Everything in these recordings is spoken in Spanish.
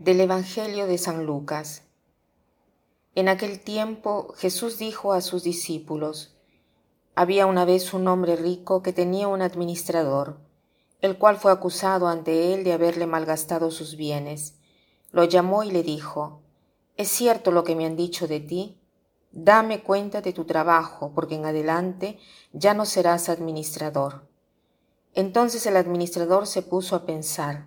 Del Evangelio de San Lucas. En aquel tiempo Jesús dijo a sus discípulos, Había una vez un hombre rico que tenía un administrador, el cual fue acusado ante él de haberle malgastado sus bienes. Lo llamó y le dijo, ¿Es cierto lo que me han dicho de ti? Dame cuenta de tu trabajo, porque en adelante ya no serás administrador. Entonces el administrador se puso a pensar,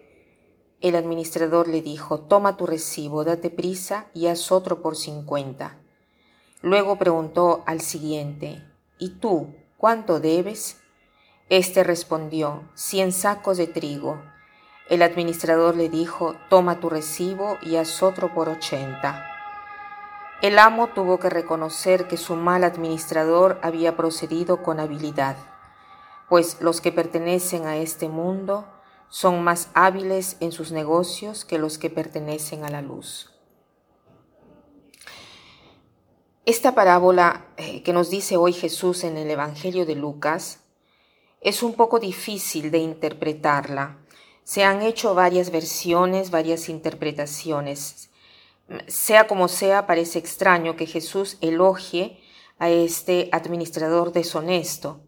El administrador le dijo, toma tu recibo, date prisa y haz otro por cincuenta. Luego preguntó al siguiente, ¿y tú cuánto debes? Este respondió, cien sacos de trigo. El administrador le dijo, toma tu recibo y haz otro por ochenta. El amo tuvo que reconocer que su mal administrador había procedido con habilidad, pues los que pertenecen a este mundo son más hábiles en sus negocios que los que pertenecen a la luz. Esta parábola eh, que nos dice hoy Jesús en el Evangelio de Lucas es un poco difícil de interpretarla. Se han hecho varias versiones, varias interpretaciones. Sea como sea, parece extraño que Jesús elogie a este administrador deshonesto.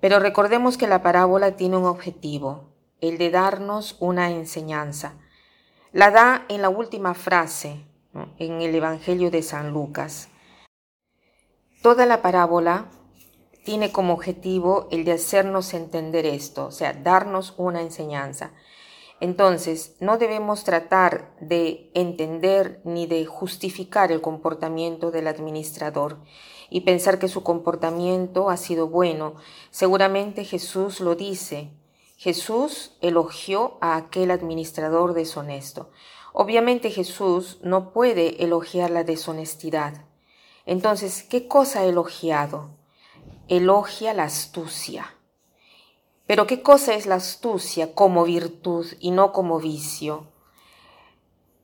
Pero recordemos que la parábola tiene un objetivo, el de darnos una enseñanza. La da en la última frase, en el Evangelio de San Lucas. Toda la parábola tiene como objetivo el de hacernos entender esto, o sea, darnos una enseñanza. Entonces, no debemos tratar de entender ni de justificar el comportamiento del administrador y pensar que su comportamiento ha sido bueno. Seguramente Jesús lo dice, Jesús elogió a aquel administrador deshonesto. Obviamente Jesús no puede elogiar la deshonestidad. Entonces, ¿qué cosa ha elogiado? Elogia la astucia. Pero ¿qué cosa es la astucia como virtud y no como vicio?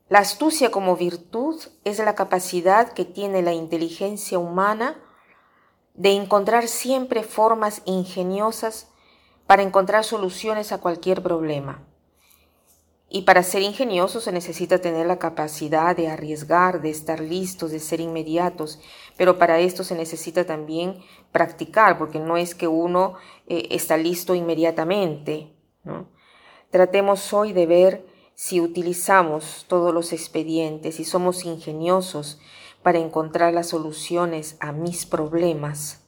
La astucia como virtud es la capacidad que tiene la inteligencia humana de encontrar siempre formas ingeniosas para encontrar soluciones a cualquier problema. Y para ser ingenioso se necesita tener la capacidad de arriesgar, de estar listos, de ser inmediatos, pero para esto se necesita también practicar, porque no es que uno eh, está listo inmediatamente. Tratemos hoy de ver si utilizamos todos los expedientes y somos ingeniosos para encontrar las soluciones a mis problemas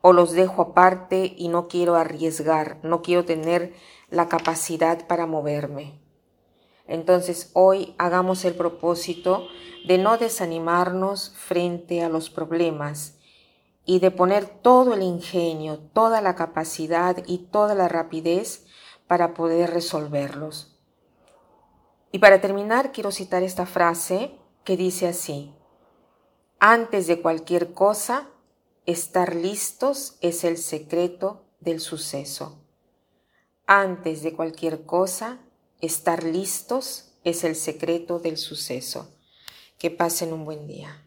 o los dejo aparte y no quiero arriesgar, no quiero tener la capacidad para moverme. Entonces hoy hagamos el propósito de no desanimarnos frente a los problemas y de poner todo el ingenio, toda la capacidad y toda la rapidez para poder resolverlos. Y para terminar quiero citar esta frase que dice así, antes de cualquier cosa, Estar listos es el secreto del suceso. Antes de cualquier cosa, estar listos es el secreto del suceso. Que pasen un buen día.